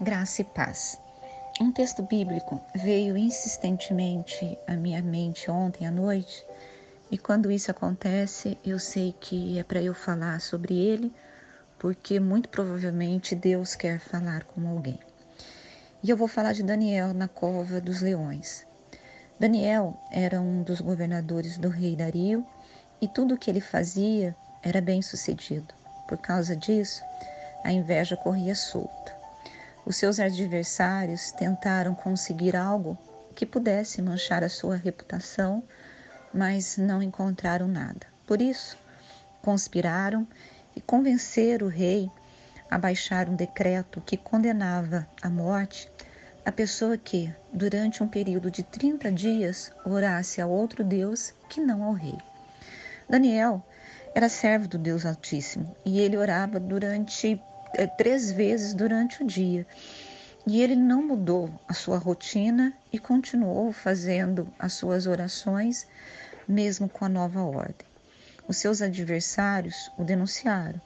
Graça e paz. Um texto bíblico veio insistentemente à minha mente ontem à noite, e quando isso acontece, eu sei que é para eu falar sobre ele, porque muito provavelmente Deus quer falar com alguém. E eu vou falar de Daniel na cova dos leões. Daniel era um dos governadores do rei Dario e tudo o que ele fazia era bem sucedido. Por causa disso, a inveja corria solta. Os seus adversários tentaram conseguir algo que pudesse manchar a sua reputação, mas não encontraram nada. Por isso, conspiraram e convenceram o rei a baixar um decreto que condenava à morte a pessoa que, durante um período de 30 dias, orasse a outro Deus que não ao rei. Daniel era servo do Deus Altíssimo e ele orava durante é, três vezes durante o dia. E ele não mudou a sua rotina e continuou fazendo as suas orações, mesmo com a nova ordem. Os seus adversários o denunciaram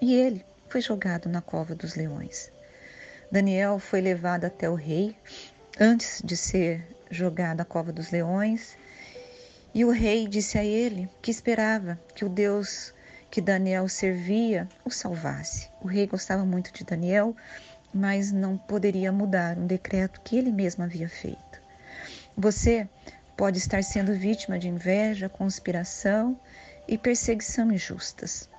e ele foi jogado na cova dos leões. Daniel foi levado até o rei antes de ser jogado na cova dos leões. E o rei disse a ele que esperava que o Deus que Daniel servia o salvasse. O rei gostava muito de Daniel, mas não poderia mudar um decreto que ele mesmo havia feito. Você pode estar sendo vítima de inveja, conspiração e perseguição injustas,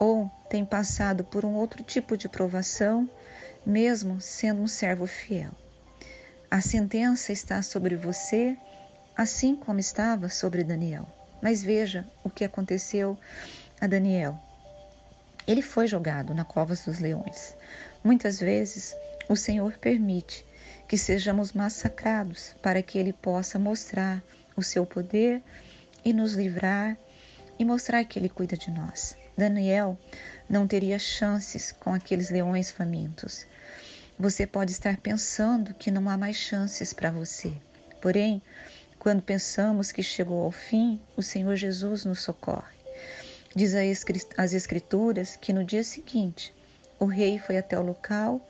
ou tem passado por um outro tipo de provação, mesmo sendo um servo fiel. A sentença está sobre você, assim como estava sobre Daniel. Mas veja o que aconteceu a Daniel. Ele foi jogado na cova dos leões. Muitas vezes o Senhor permite que sejamos massacrados para que ele possa mostrar o seu poder e nos livrar e mostrar que ele cuida de nós. Daniel não teria chances com aqueles leões famintos. Você pode estar pensando que não há mais chances para você. Porém, quando pensamos que chegou ao fim, o Senhor Jesus nos socorre. Diz as Escrituras que no dia seguinte o rei foi até o local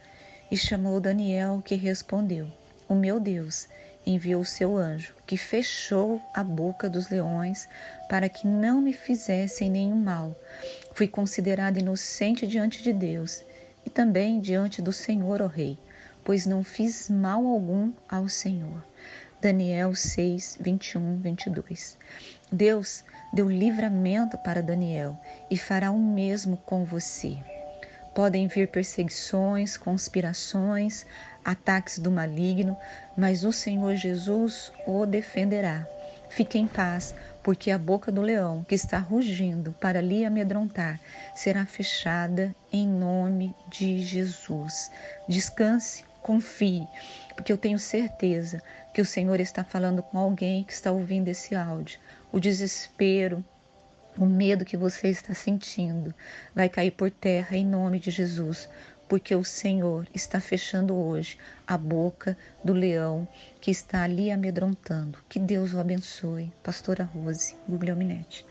e chamou Daniel, que respondeu: O meu Deus enviou o seu anjo, que fechou a boca dos leões para que não me fizessem nenhum mal. Fui considerado inocente diante de Deus e também diante do Senhor, ó Rei, pois não fiz mal algum ao Senhor. Daniel 6, 21, 22. Deus deu livramento para Daniel e fará o mesmo com você. Podem vir perseguições, conspirações, ataques do maligno, mas o Senhor Jesus o defenderá. Fique em paz, porque a boca do leão que está rugindo para lhe amedrontar será fechada em nome de Jesus. Descanse confie, porque eu tenho certeza que o Senhor está falando com alguém que está ouvindo esse áudio. O desespero, o medo que você está sentindo vai cair por terra em nome de Jesus, porque o Senhor está fechando hoje a boca do leão que está ali amedrontando. Que Deus o abençoe. Pastora Rose, Guglielminetti.